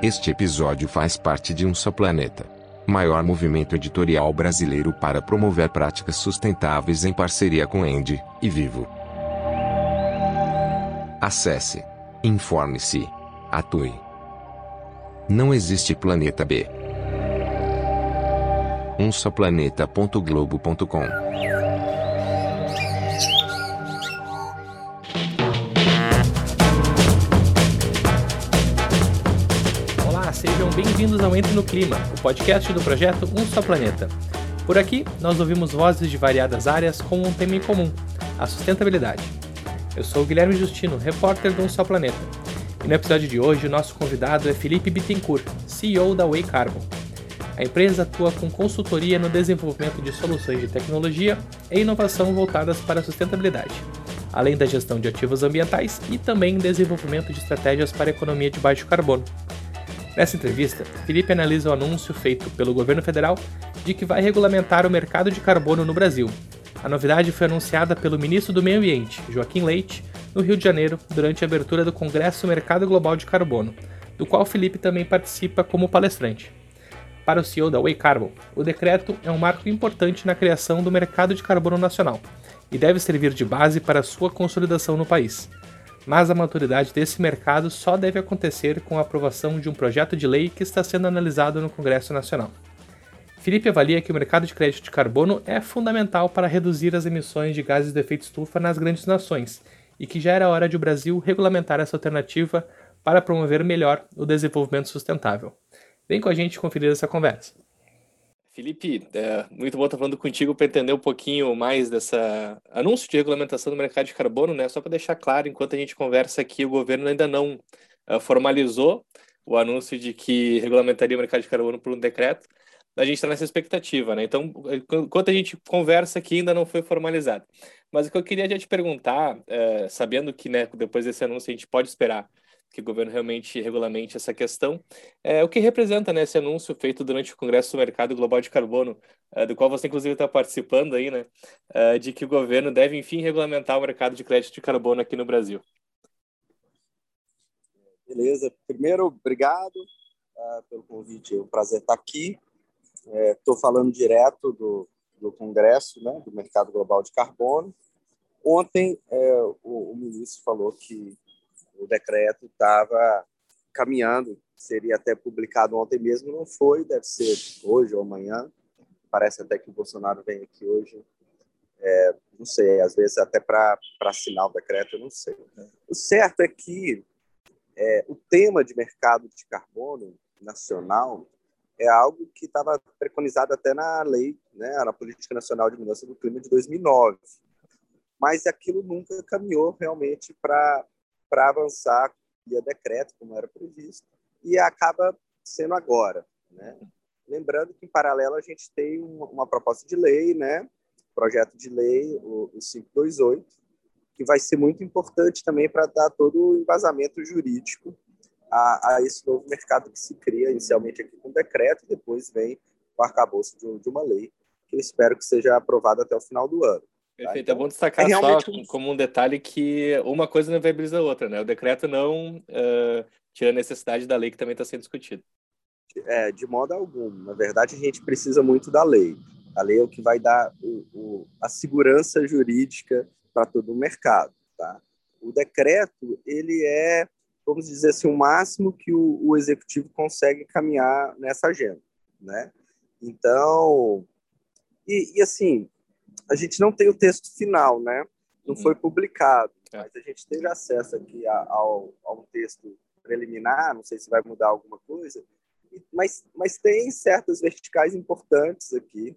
Este episódio faz parte de Um Só Planeta, maior movimento editorial brasileiro para promover práticas sustentáveis em parceria com Andy e Vivo. Acesse, informe-se, atue. Não existe planeta B. umsoplaneta.globo.com bem-vindos ao Entre no Clima, o podcast do projeto Um Só Planeta. Por aqui, nós ouvimos vozes de variadas áreas com um tema em comum, a sustentabilidade. Eu sou o Guilherme Justino, repórter do Um Só Planeta. E no episódio de hoje, o nosso convidado é Felipe Bittencourt, CEO da Way Carbon. A empresa atua com consultoria no desenvolvimento de soluções de tecnologia e inovação voltadas para a sustentabilidade, além da gestão de ativos ambientais e também desenvolvimento de estratégias para a economia de baixo carbono. Nessa entrevista, Felipe analisa o anúncio feito pelo governo federal de que vai regulamentar o mercado de carbono no Brasil. A novidade foi anunciada pelo ministro do Meio Ambiente, Joaquim Leite, no Rio de Janeiro, durante a abertura do Congresso Mercado Global de Carbono, do qual Felipe também participa como palestrante. Para o CEO da Way Carbon, o decreto é um marco importante na criação do mercado de carbono nacional e deve servir de base para sua consolidação no país mas a maturidade desse mercado só deve acontecer com a aprovação de um projeto de lei que está sendo analisado no Congresso Nacional. Felipe avalia que o mercado de crédito de carbono é fundamental para reduzir as emissões de gases de efeito estufa nas grandes nações e que já era hora de o Brasil regulamentar essa alternativa para promover melhor o desenvolvimento sustentável. Vem com a gente conferir essa conversa. Felipe, é muito bom estar falando contigo para entender um pouquinho mais dessa anúncio de regulamentação do mercado de carbono, né? Só para deixar claro, enquanto a gente conversa aqui, o governo ainda não uh, formalizou o anúncio de que regulamentaria o mercado de carbono por um decreto. A gente está nessa expectativa, né? Então, enquanto a gente conversa aqui, ainda não foi formalizado. Mas o que eu queria já te perguntar, uh, sabendo que né, depois desse anúncio a gente pode esperar que o governo realmente regulamente essa questão. É, o que representa né, esse anúncio feito durante o Congresso do Mercado Global de Carbono, é, do qual você inclusive está participando aí, né, é, de que o governo deve enfim regulamentar o mercado de crédito de carbono aqui no Brasil. Beleza. Primeiro, obrigado uh, pelo convite. É um prazer estar aqui. Estou é, falando direto do, do Congresso, né, do Mercado Global de Carbono. Ontem, é, o, o ministro falou que o decreto estava caminhando, seria até publicado ontem mesmo, não foi, deve ser hoje ou amanhã. Parece até que o Bolsonaro vem aqui hoje, é, não sei, às vezes até para assinar o decreto, eu não sei. O certo é que é, o tema de mercado de carbono nacional é algo que estava preconizado até na lei, né, na Política Nacional de Mudança do Clima de 2009. Mas aquilo nunca caminhou realmente para para avançar via decreto, como era previsto, e acaba sendo agora. Né? Lembrando que, em paralelo, a gente tem uma, uma proposta de lei, né? projeto de lei, o, o 528, que vai ser muito importante também para dar todo o embasamento jurídico a, a, esse novo mercado que se cria, inicialmente aqui com decreto, e depois vem o arcabouço de, de uma lei, que eu espero que seja aprovada até o final do ano. Perfeito, então, é bom destacar é só como um detalhe que uma coisa não viabiliza a outra, né? O decreto não uh, tira a necessidade da lei que também está sendo discutida. É, de modo algum. Na verdade, a gente precisa muito da lei. A lei é o que vai dar o, o, a segurança jurídica para todo o mercado, tá? O decreto, ele é, vamos dizer assim, o máximo que o, o executivo consegue caminhar nessa agenda, né? Então, e, e assim, a gente não tem o texto final, né? Não foi uhum. publicado, é. mas a gente teve acesso aqui a, ao, a um texto preliminar, não sei se vai mudar alguma coisa, mas, mas tem certas verticais importantes aqui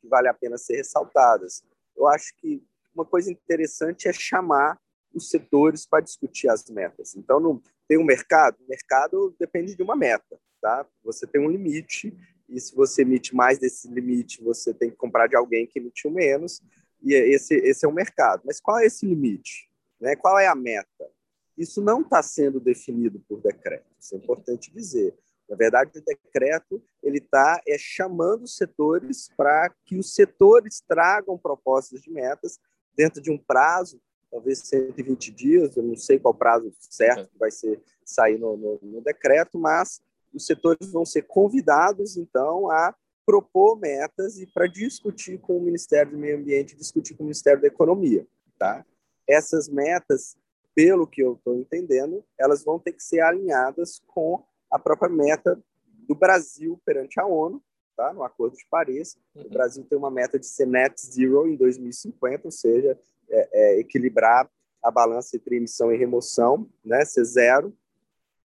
que vale a pena ser ressaltadas. Eu acho que uma coisa interessante é chamar os setores para discutir as metas. Então, não tem um mercado, o mercado depende de uma meta, tá? Você tem um limite e se você emite mais desse limite, você tem que comprar de alguém que emitiu menos, e esse, esse é o mercado. Mas qual é esse limite? Né? Qual é a meta? Isso não está sendo definido por decreto, isso é importante dizer. Na verdade, o decreto ele está é, chamando os setores para que os setores tragam propostas de metas dentro de um prazo, talvez 120 dias, eu não sei qual prazo certo que vai ser sair no, no, no decreto, mas os setores vão ser convidados, então, a propor metas e para discutir com o Ministério do Meio Ambiente, discutir com o Ministério da Economia, tá? Essas metas, pelo que eu estou entendendo, elas vão ter que ser alinhadas com a própria meta do Brasil perante a ONU, tá? No Acordo de Paris, uhum. o Brasil tem uma meta de ser net zero em 2050, ou seja, é, é, equilibrar a balança entre emissão e remoção, né? Ser zero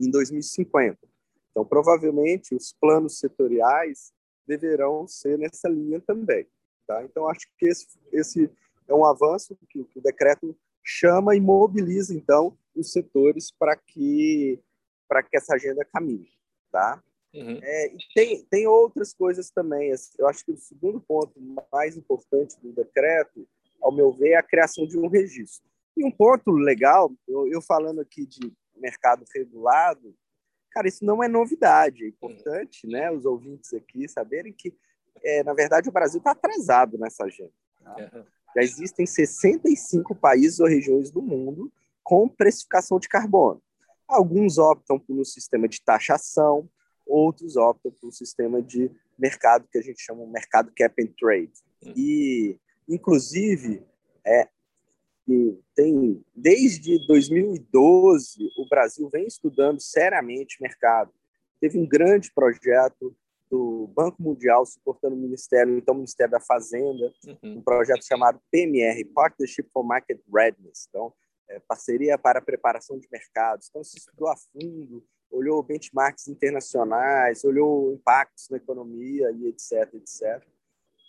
em 2050. Então, provavelmente, os planos setoriais deverão ser nessa linha também. Tá? Então, acho que esse, esse é um avanço que, que o decreto chama e mobiliza, então, os setores para que, que essa agenda caminhe. Tá? Uhum. É, tem, tem outras coisas também. Eu acho que o segundo ponto mais importante do decreto, ao meu ver, é a criação de um registro. E um ponto legal, eu, eu falando aqui de mercado regulado, cara, isso não é novidade. É importante, né, os ouvintes aqui saberem que, é, na verdade, o Brasil está atrasado nessa agenda. Tá? Já existem 65 países ou regiões do mundo com precificação de carbono. Alguns optam por um sistema de taxação, outros optam por um sistema de mercado que a gente chama de mercado cap and trade. Hum. E, inclusive, é, que tem desde 2012 o Brasil vem estudando seriamente mercado. Teve um grande projeto do Banco Mundial suportando o Ministério, então o Ministério da Fazenda, uhum. um projeto chamado PMR, Partnership for Market Readiness, então é, parceria para preparação de mercados. Então se estudou a fundo, olhou benchmarks internacionais, olhou impactos na economia e etc, etc.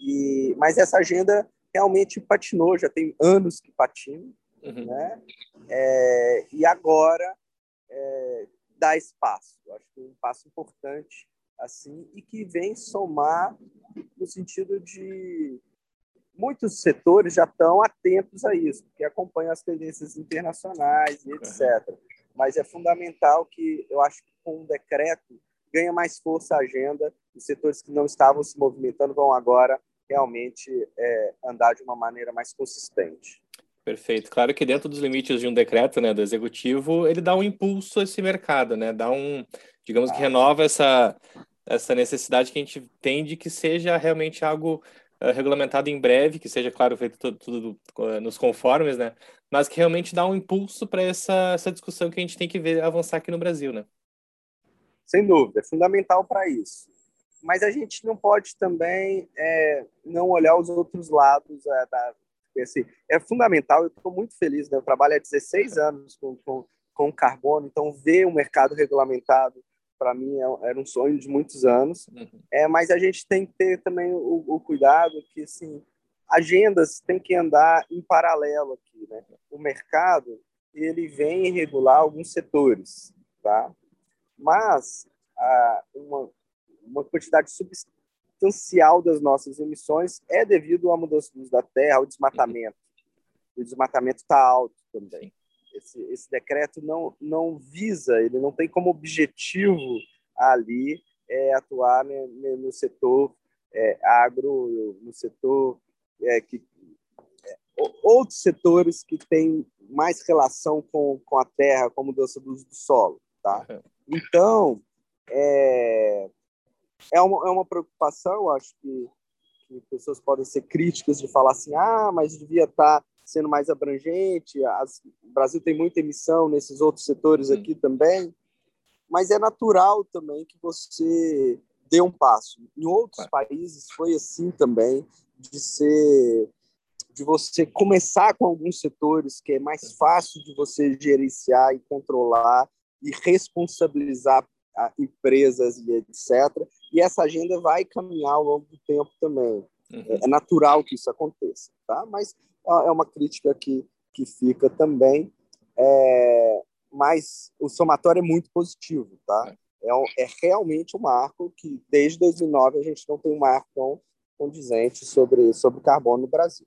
E mas essa agenda realmente patinou, já tem anos que patina, uhum. né? É, e agora é, dá espaço. Eu acho que é um passo importante assim e que vem somar no sentido de muitos setores já estão atentos a isso, porque acompanham as tendências internacionais e etc. Mas é fundamental que eu acho que com um decreto ganha mais força a agenda. Os setores que não estavam se movimentando vão agora realmente é, andar de uma maneira mais consistente. Perfeito. Claro que dentro dos limites de um decreto, né, do executivo, ele dá um impulso a esse mercado, né? Dá um, digamos que ah. renova essa essa necessidade que a gente tem de que seja realmente algo uh, regulamentado em breve, que seja, claro, feito tudo, tudo uh, nos conformes, né? Mas que realmente dá um impulso para essa, essa discussão que a gente tem que ver avançar aqui no Brasil, né? Sem dúvida, é fundamental para isso mas a gente não pode também é, não olhar os outros lados é, da assim, é fundamental, eu estou muito feliz, né? eu trabalho há 16 anos com, com, com carbono, então ver o mercado regulamentado para mim é, era um sonho de muitos anos, uhum. é, mas a gente tem que ter também o, o cuidado que, assim, agendas têm que andar em paralelo aqui, né? O mercado, ele vem regular alguns setores, tá? Mas ah, uma, uma quantidade substancial das nossas emissões é devido à mudança do uso da terra, ao desmatamento. O desmatamento está alto também. Esse, esse decreto não, não visa, ele não tem como objetivo ali é, atuar né, no setor é, agro, no setor é, que é, outros setores que têm mais relação com, com a terra, com a mudança do uso do solo, tá? Então, é, é uma, é uma preocupação, acho que, que pessoas podem ser críticas de falar assim, ah, mas devia estar tá sendo mais abrangente, as, o Brasil tem muita emissão nesses outros setores aqui também, mas é natural também que você dê um passo. Em outros países foi assim também, de ser de você começar com alguns setores que é mais fácil de você gerenciar e controlar e responsabilizar empresas e etc. E essa agenda vai caminhar ao longo do tempo também. Uhum. É natural que isso aconteça, tá? Mas é uma crítica que, que fica também. É, mas o somatório é muito positivo, tá? É, um, é realmente um marco que, desde 2009, a gente não tem um marco tão condizente sobre, sobre carbono no Brasil.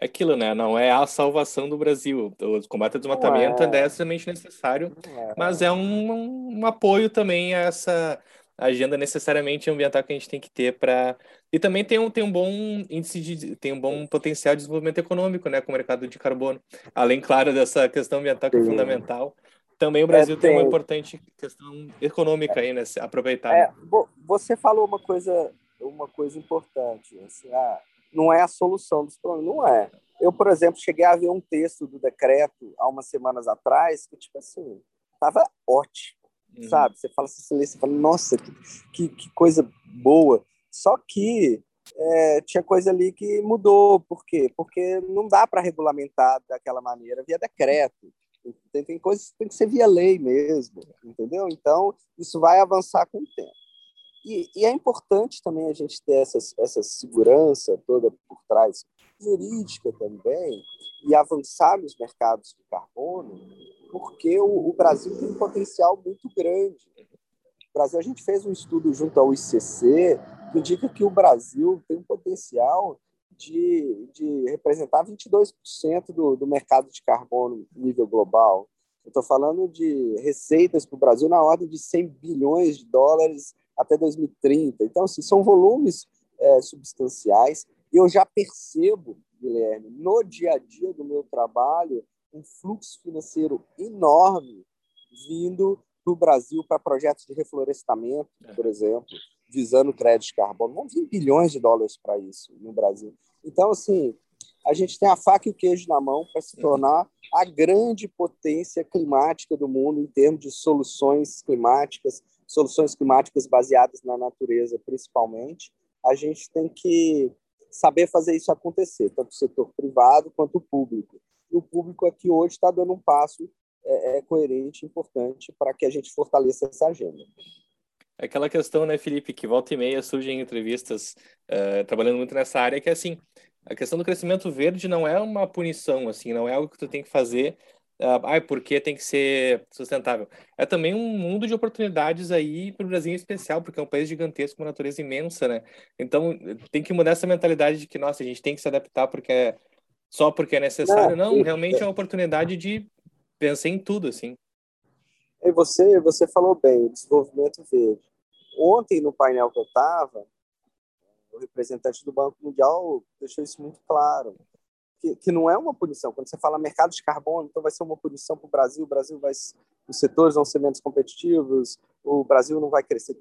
É aquilo, né? Não é a salvação do Brasil. O combate ao desmatamento é, é necessariamente necessário, é. mas é um, um, um, apoio também a essa agenda necessariamente ambiental que a gente tem que ter para e também tem um, tem um bom índice de tem um bom potencial de desenvolvimento econômico, né, com o mercado de carbono. Além, claro, dessa questão ambiental que é fundamental, também o Brasil é, tem, tem, uma importante questão econômica aí, né? Aproveitar. É, você falou uma coisa, uma coisa importante. Assim, ah, não é a solução dos problemas. Não é. Eu, por exemplo, cheguei a ver um texto do decreto há umas semanas atrás que, tipo assim, estava ótimo, uhum. sabe? Você fala assim, você fala, nossa, que, que, que coisa boa. Só que é, tinha coisa ali que mudou. Por quê? Porque não dá para regulamentar daquela maneira via decreto. Tem, tem coisas que tem que ser via lei mesmo, entendeu? Então, isso vai avançar com o tempo. E, e, é importante também a gente ter essas, essa segurança toda por trás, jurídica também, e avançar nos mercados de carbono, porque o, o Brasil tem um potencial muito grande. O Brasil, a gente fez um estudo junto ao ICC que indica que o Brasil tem um potencial de, de representar 22% do, do mercado de carbono nível global. Eu estou falando de receitas para o Brasil na ordem de 100 bilhões de dólares até 2030. Então, assim, são volumes é, substanciais. Eu já percebo, Guilherme, no dia a dia do meu trabalho, um fluxo financeiro enorme vindo do Brasil para projetos de reflorestamento, é. por exemplo, visando crédito de carbono. Vão vir bilhões de dólares para isso no Brasil. Então, assim, a gente tem a faca e o queijo na mão para se uhum. tornar a grande potência climática do mundo em termos de soluções climáticas, soluções climáticas baseadas na natureza, principalmente. A gente tem que saber fazer isso acontecer, tanto o setor privado quanto o público. E o público aqui hoje está dando um passo é, é coerente, importante, para que a gente fortaleça essa agenda. É aquela questão, né, Felipe, que volta e meia surge em entrevistas, uh, trabalhando muito nessa área, que é assim, a questão do crescimento verde não é uma punição, assim, não é algo que tu tem que fazer, uh, ah, porque tem que ser sustentável. É também um mundo de oportunidades aí para o Brasil em especial, porque é um país gigantesco, uma natureza imensa, né? Então, tem que mudar essa mentalidade de que, nossa, a gente tem que se adaptar porque é só porque é necessário. Não, não realmente é uma oportunidade de pensar em tudo, assim. E você, você falou bem, desenvolvimento verde. Ontem, no painel que eu estava, o representante do Banco Mundial deixou isso muito claro, que, que não é uma punição. Quando você fala mercado de carbono, então vai ser uma punição para o Brasil, o Brasil vai, os setores vão ser menos competitivos, o Brasil não vai crescer.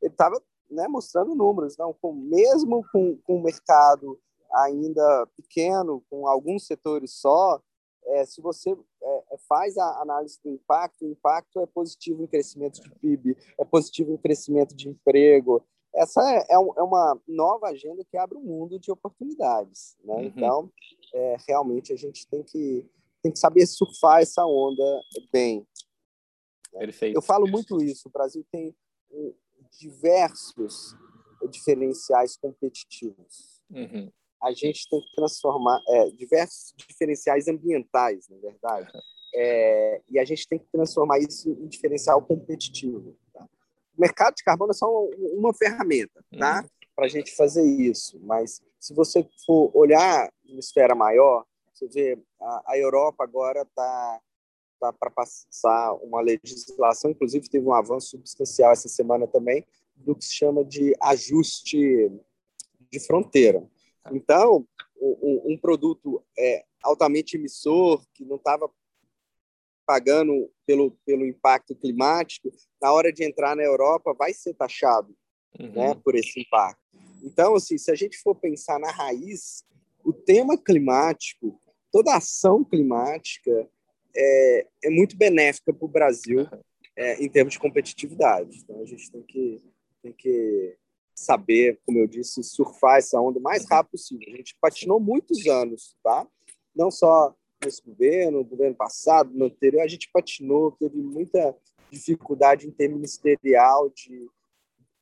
Ele estava né, mostrando números, não, com, mesmo com, com o mercado ainda pequeno, com alguns setores só, é, se você é, é, faz a análise do impacto, o impacto é positivo em crescimento de PIB, é positivo em crescimento de emprego. Essa é, é, é uma nova agenda que abre um mundo de oportunidades. Né? Uhum. Então, é, realmente, a gente tem que, tem que saber surfar essa onda bem. Perfeito. Eu falo muito isso. O Brasil tem diversos diferenciais competitivos. Uhum a gente tem que transformar é, diversos diferenciais ambientais, na verdade, é, e a gente tem que transformar isso em diferencial competitivo. Tá? O mercado de carbono é só uma ferramenta, tá? Uhum. Para a gente fazer isso. Mas se você for olhar uma esfera maior, você vê a, a Europa agora está tá para passar uma legislação, inclusive teve um avanço substancial essa semana também, do que se chama de ajuste de fronteira. Então, um, um produto é, altamente emissor, que não estava pagando pelo, pelo impacto climático, na hora de entrar na Europa, vai ser taxado uhum. né, por esse impacto. Então, assim, se a gente for pensar na raiz, o tema climático, toda ação climática é, é muito benéfica para o Brasil é, em termos de competitividade. Então, a gente tem que, tem que saber, como eu disse, surfar essa onda o mais rápido possível. A gente patinou muitos anos, tá? Não só nesse governo, no governo passado, no anterior, a gente patinou, teve muita dificuldade interministerial de,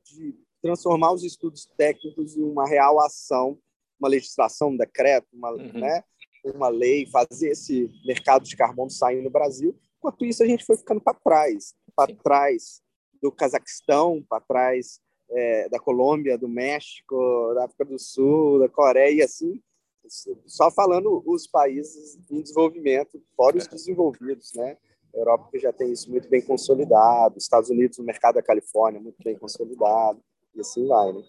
de transformar os estudos técnicos em uma real ação, uma legislação, um decreto, uma, uhum. né, uma lei, fazer esse mercado de carbono sair no Brasil. Enquanto isso, a gente foi ficando para trás, para trás do Cazaquistão, para trás é, da Colômbia, do México, da África do Sul, da Coreia, assim, só falando os países em desenvolvimento, fora os desenvolvidos, né? A Europa que já tem isso muito bem consolidado, Estados Unidos, o mercado da Califórnia muito bem consolidado, e assim vai, né?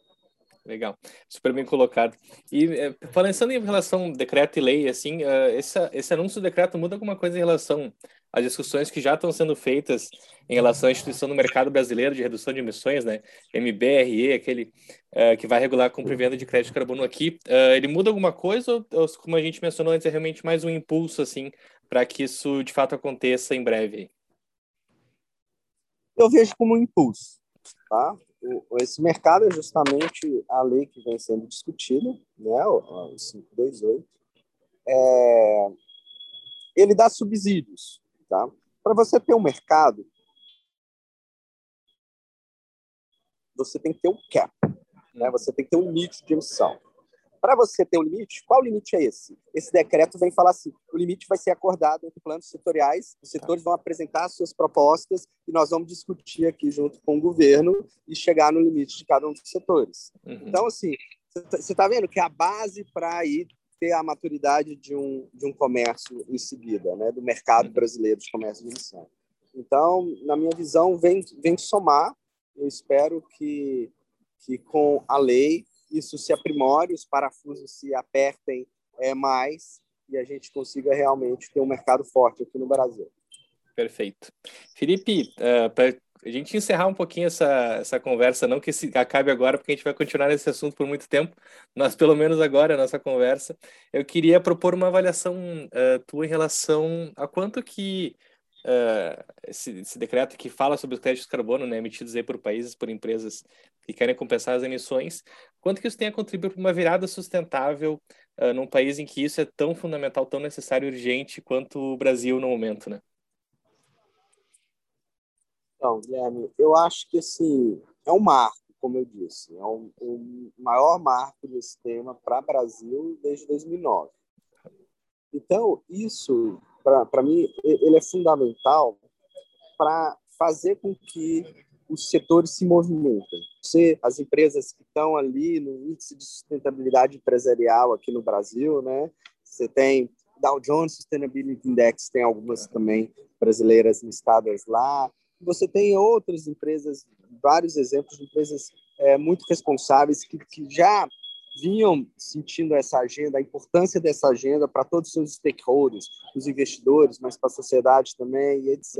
Legal, super bem colocado. E é, falando em relação ao decreto e lei, assim, uh, esse, esse anúncio do decreto muda alguma coisa em relação as discussões que já estão sendo feitas em relação à instituição do mercado brasileiro de redução de emissões, né? MBRE, aquele uh, que vai regular a compra e venda de crédito de carbono aqui, uh, ele muda alguma coisa ou, como a gente mencionou antes, é realmente mais um impulso, assim, para que isso de fato aconteça em breve? Eu vejo como um impulso, tá? esse mercado é justamente a lei que vem sendo discutida, né, o 528. É, ele dá subsídios. Tá? Para você ter um mercado, você tem que ter um cap, né? você tem que ter um limite de emissão. Para você ter um limite, qual limite é esse? Esse decreto vem falar assim: o limite vai ser acordado entre planos setoriais, os setores vão apresentar suas propostas e nós vamos discutir aqui junto com o governo e chegar no limite de cada um dos setores. Uhum. Então, assim, você está vendo que a base para ir ter a maturidade de um, de um comércio em seguida, né, do mercado brasileiro de comércio de emissão. Então, na minha visão, vem, vem somar. Eu espero que, que com a lei isso se aprimore, os parafusos se apertem é, mais e a gente consiga realmente ter um mercado forte aqui no Brasil. Perfeito. Felipe, uh, para a gente encerrar um pouquinho essa, essa conversa, não que se acabe agora, porque a gente vai continuar nesse assunto por muito tempo, mas pelo menos agora a nossa conversa, eu queria propor uma avaliação uh, tua em relação a quanto que uh, esse, esse, decreto que fala sobre os créditos de carbono, né, emitidos aí por países, por empresas que querem compensar as emissões, quanto que isso tem a contribuir para uma virada sustentável uh, num país em que isso é tão fundamental, tão necessário e urgente quanto o Brasil no momento, né? Então, Guilherme, eu acho que assim, é um marco, como eu disse, é um, um maior marco desse tema para o Brasil desde 2009. Então, isso, para mim, ele é fundamental para fazer com que os setores se movimentem. Você, as empresas que estão ali no índice de sustentabilidade empresarial aqui no Brasil, né? Você tem Dow Jones Sustainability Index, tem algumas também brasileiras listadas lá. Você tem outras empresas, vários exemplos de empresas é, muito responsáveis que, que já vinham sentindo essa agenda, a importância dessa agenda para todos os seus stakeholders, os investidores, mas para a sociedade também, e etc.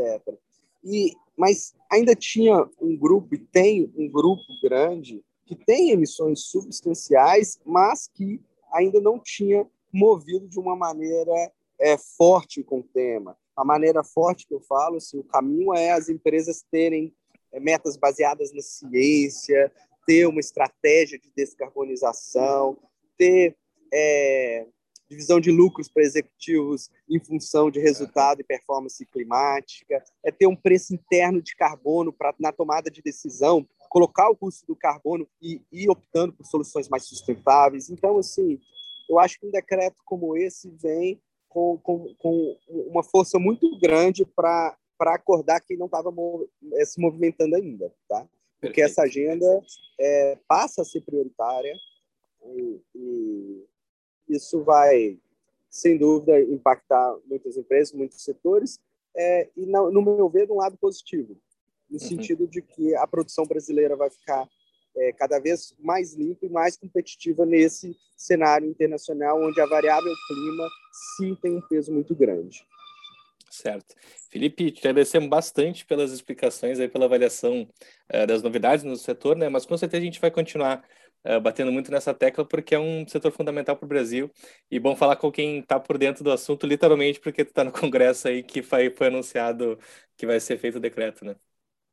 E, mas ainda tinha um grupo, e tem um grupo grande, que tem emissões substanciais, mas que ainda não tinha movido de uma maneira é, forte com o tema a maneira forte que eu falo, assim, o caminho é as empresas terem é, metas baseadas na ciência, ter uma estratégia de descarbonização, ter é, divisão de lucros para executivos em função de resultado e performance climática, é ter um preço interno de carbono para na tomada de decisão colocar o custo do carbono e ir optando por soluções mais sustentáveis. Então, assim, eu acho que um decreto como esse vem com, com, com uma força muito grande para acordar quem não estava eh, se movimentando ainda, tá? Porque essa agenda é, passa a ser prioritária e, e isso vai, sem dúvida, impactar muitas empresas, muitos setores, é, e, no, no meu ver, de um lado positivo, no uhum. sentido de que a produção brasileira vai ficar é, cada vez mais limpa e mais competitiva nesse cenário internacional, onde a variável clima sim tem um peso muito grande. Certo. Felipe, te agradecemos bastante pelas explicações aí, pela avaliação uh, das novidades no setor, né? Mas com certeza a gente vai continuar uh, batendo muito nessa tecla porque é um setor fundamental para o Brasil e bom falar com quem está por dentro do assunto, literalmente porque tu está no Congresso aí que foi, foi anunciado que vai ser feito o decreto, né?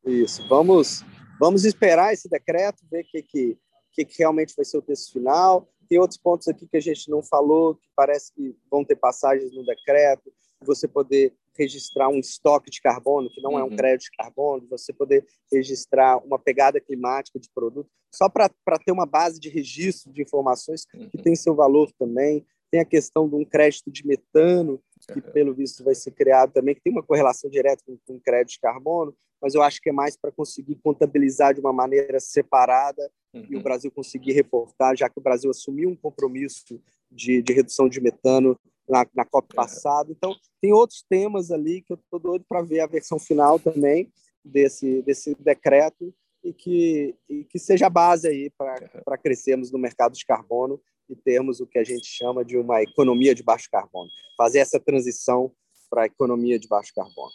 Isso. Vamos Vamos esperar esse decreto, ver o que, que, que, que realmente vai ser o texto final. Tem outros pontos aqui que a gente não falou, que parece que vão ter passagens no decreto, você poder registrar um estoque de carbono, que não uhum. é um uhum. crédito de carbono, você poder registrar uma pegada climática de produto, só para ter uma base de registro de informações que uhum. tem seu valor também. Tem a questão de um crédito de metano, que pelo visto vai ser criado também, que tem uma correlação direta com, com crédito de carbono mas eu acho que é mais para conseguir contabilizar de uma maneira separada uhum. e o uhum. Brasil conseguir reportar, já que o Brasil assumiu um compromisso de, de redução de metano na, na COP é. passada. Então, tem outros temas ali que eu estou doido para ver a versão final também desse, desse decreto e que, e que seja a base aí para crescermos no mercado de carbono e termos o que a gente chama de uma economia de baixo carbono. Fazer essa transição para a economia de baixo carbono.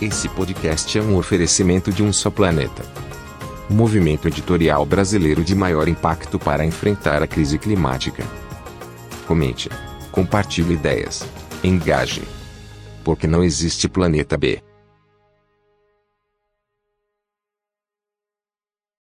Esse podcast é um oferecimento de um só planeta. Movimento editorial brasileiro de maior impacto para enfrentar a crise climática. Comente, compartilhe ideias, engaje. Porque não existe planeta B.